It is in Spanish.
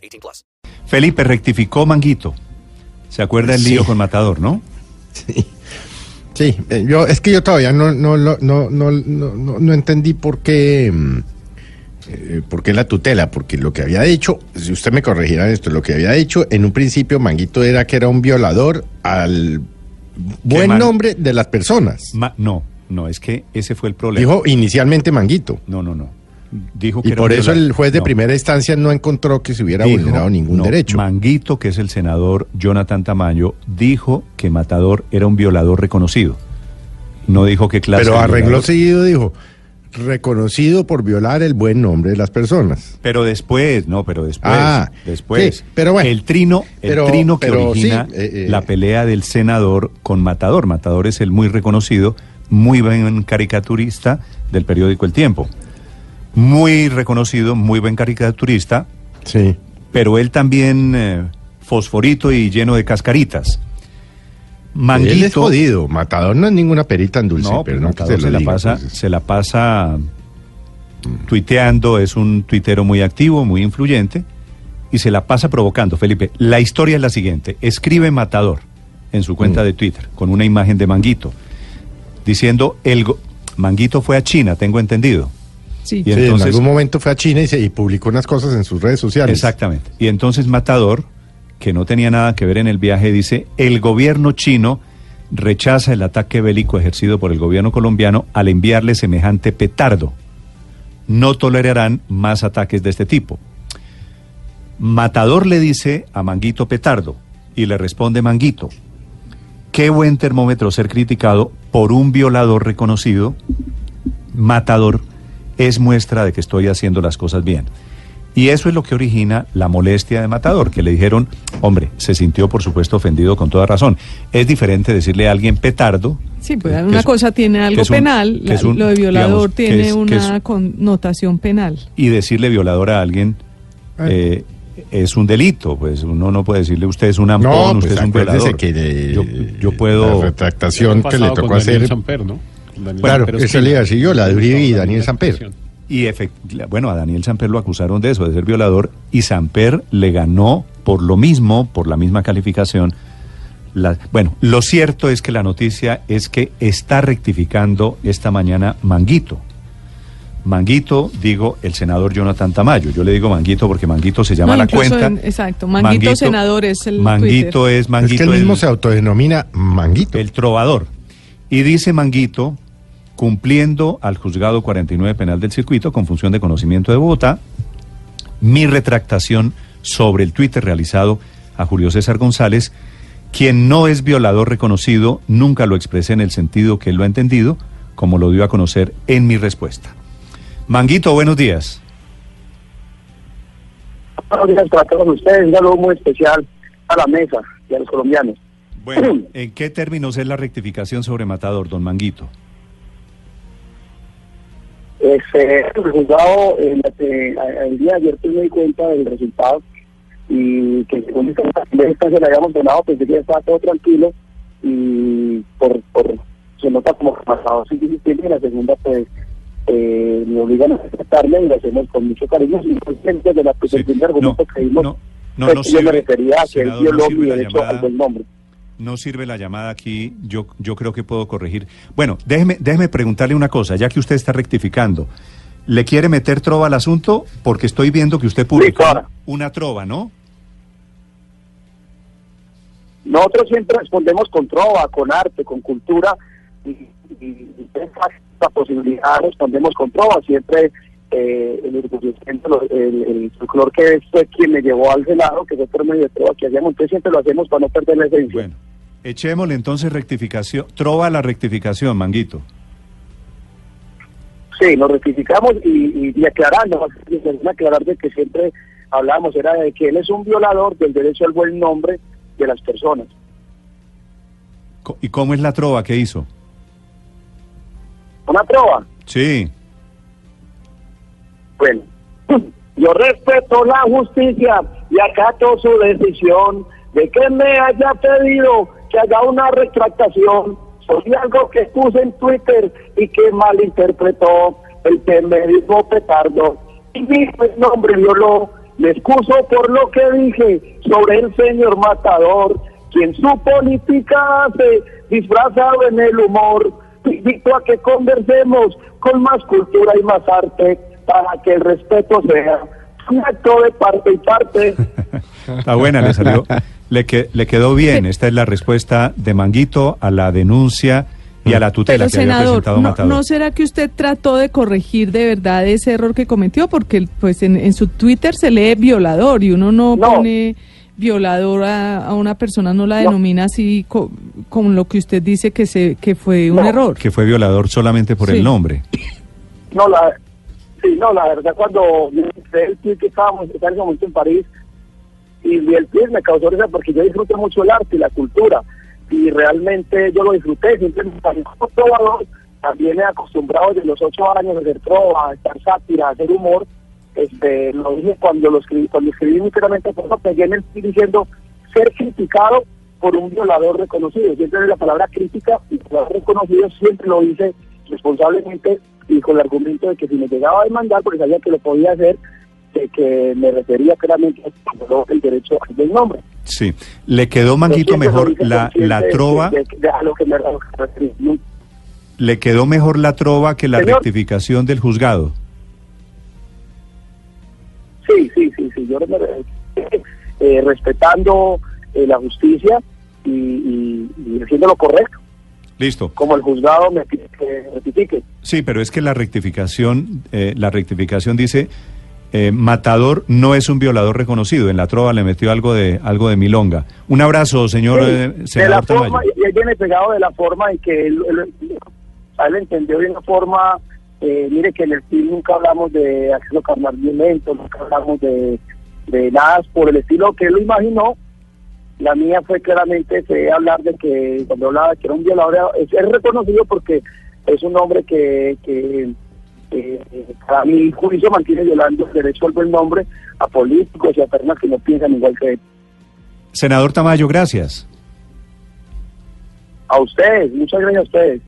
18 plus. Felipe rectificó Manguito. ¿Se acuerda el lío Sí. con Matador, no? Sí, sí eh, yo, es que yo todavía no, no, no, no, no, no, entendí por qué, mm, eh, por qué la tutela, porque lo que había dicho, si usted me corregirá esto, lo que había dicho en un principio Manguito era que era un violador al buen man- nombre de las personas. Ma- no, no, es que ese fue el problema. Dijo inicialmente Manguito. no, no, no. Dijo que Y por eso el juez de No. primera instancia no encontró que se hubiera Dijo- vulnerado ningún no, derecho. Manguito, que es el senador Jonathan Tamayo, dijo que Matador era un violador reconocido. No dijo qué clase Pero arregló seguido, dijo, reconocido por violar el buen nombre de las personas. Pero después, no, pero después, Ah, después. sí, pero bueno. el trino, el Pero- trino que origina sí, eh, eh. la pelea del senador con Matador. Matador es el muy reconocido, muy buen caricaturista del periódico El Tiempo. Muy reconocido, muy buen caricaturista, Sí. pero él también eh, fosforito y lleno de cascaritas. Manguito, Él es jodido. Matador no es ninguna perita en dulce, no, pero pues no que se, se, lo la diga, pasa, pues. se la pasa tuiteando, es un tuitero muy activo, muy influyente, y se la pasa provocando. Felipe, la historia es la siguiente. Escribe Matador en su cuenta Mm. de Twitter con una imagen de Manguito, diciendo, el go- Manguito fue a China, tengo entendido. Sí. Y Sí, en entonces- algún momento fue a China y, se, y publicó unas cosas en sus redes sociales. Exactamente. Y entonces Matador, que no tenía nada que ver en el viaje, dice, el gobierno chino rechaza el ataque bélico ejercido por el gobierno colombiano al enviarle semejante petardo. No tolerarán más ataques de este tipo. Matador le dice a Manguito petardo y le responde Manguito, qué buen termómetro ser criticado por un violador reconocido. Matador es muestra de que estoy haciendo las cosas bien. Y eso es lo que origina la molestia de Matador, que le dijeron, hombre, se sintió por supuesto ofendido con toda razón. Es diferente decirle a alguien petardo. Sí, pues que una es- cosa tiene algo un- penal, la- un, lo de violador digamos, tiene es- una es- connotación penal. y decirle violador a alguien eh, es un delito, pues uno no puede decirle usted es un ampón, No, usted pues es un violador. que de- yo, yo puedo... La retractación que le pasado tocó con Daniel hacer. Samper, ¿no? Daniel Claro, Samper eso Espina. le iba a decir yo, la de Uribe y Daniel Samper. Y efect- bueno, a Daniel Samper lo acusaron de eso, de ser violador, y Samper le ganó por lo mismo, por la misma calificación. La- bueno, lo cierto es que la noticia es que está rectificando esta mañana Manguito. Manguito, digo, el senador Jonathan Tamayo. Yo le digo Manguito porque Manguito se llama No, la cuenta. en- exacto, Manguito senador es el Manguito Twitter. es Manguito. es que él mismo el- se autodenomina Manguito. el trovador. Y dice Manguito, cumpliendo al juzgado 49 penal del circuito con función de conocimiento de Bogotá, mi retractación sobre el Twitter realizado a Julio César González, quien no es violador reconocido, nunca lo expresé en el sentido que él lo ha entendido, como lo dio a conocer en mi respuesta. Manguito, buenos días. Buenos días para todos ustedes, un saludo muy especial a la mesa y a los colombianos. Bueno, ¿en qué términos es la rectificación sobre Matador, don Manguito? Este, el juzgado, eh, el día de ayer pues, me di cuenta del resultado y que según esta primera instancia le habíamos donado, pensé que ya estaba todo tranquilo y por, por se nota como que pasado sí insistiendo y la segunda pues eh, me obligan a aceptarme y lo hacemos con mucho cariño y conscientes de la pues, el primer argumento que dimos no, no, pues, no me refería a que no la derecho llamada. al buen nombre. No sirve la llamada aquí, yo, yo creo que puedo corregir. Bueno, déjeme, déjeme preguntarle una cosa, ya que usted está rectificando. ¿Le quiere meter trova al asunto? Porque estoy viendo que usted publicó claro. una trova, ¿no? Nosotros siempre respondemos con trova, con arte, con cultura y, y, y esta posibilidad respondemos con trova. Siempre eh, el orgullecimiento, el, el folclor que es fue quien me llevó al Senado, que fue por medio de trova que hacíamos. Entonces siempre lo hacemos para no perder la esencia. Bueno, echémosle entonces rectificación, trova a la rectificación, Manguito. Sí, lo rectificamos y, y, y aclarando, aclarar de que siempre hablábamos era de que él es un violador del derecho al buen nombre de las personas. ¿Y cómo es la trova que hizo? Una prueba. Sí. Bueno, yo respeto la justicia y acato su decisión de que me haya pedido que haga una retractación sobre algo que puse en Twitter y que malinterpretó el que petardo. Y el nombre violó. Me excuso por lo que dije sobre el señor matador, quien su política hace disfrazado en el humor. Invito a que conversemos con más cultura y más arte para que el respeto sea un acto de parte y parte. Está buena, le salió. Le, que, le quedó bien. Esta es la respuesta de Manguito a la denuncia y a la tutela Pero que había senador, presentado ¿no, Matador. ¿no será que usted trató de corregir de verdad ese error que cometió? Porque pues en, en su Twitter se lee violador y uno no, No. pone violador a, a una persona, no la No. denomina así co- con lo que usted dice que se que fue un error. Que fue violador solamente por Sí. el nombre. No, la, sí, no, la verdad, cuando vi el tweet que estábamos en ese en París, y vi el tweet me causó risa porque yo disfruto mucho el arte y la cultura, y realmente yo lo disfruté, siempre me trovador, también he acostumbrado desde los ocho años a hacer trova, a estar sátira, a hacer humor, este, lo dije cuando lo escribí, cuando escribí claramente, por eso pegué en diciendo ser criticado por un violador reconocido, siempre la palabra crítica y violador reconocido siempre lo hice responsablemente y con el argumento de que si me llegaba a demandar, porque sabía que lo podía hacer, de que me refería claramente a el derecho del nombre. Sí. Le quedó Manguito mejor la, la trova. de- de a lo que me a lo que me referí. Le quedó mejor la trova que la Señor. rectificación del juzgado. Sí, sí, sí, sí, yo eh, respetando eh, la justicia y, y, y haciendo lo correcto, Listo. como el juzgado me que rectifique. Sí, pero es que la rectificación, eh, la rectificación dice eh, Matador no es un violador reconocido. En la trova le metió algo de algo de milonga. Un abrazo, señor Sí, eh, de la senador forma, y ahí viene pegado de la forma en que él, él- él entendió de una forma, eh, mire que en el film nunca hablamos de acceso carnal violento, nunca hablamos de, de nada por el estilo que él lo imaginó. La mía fue claramente fue hablar de que cuando hablaba de que era un violador, es, es reconocido porque es un hombre que, que eh, a mi juicio mantiene violando el derecho al buen nombre a políticos y a personas que no piensan igual que él. Senador Tamayo, gracias. A ustedes, muchas gracias a ustedes.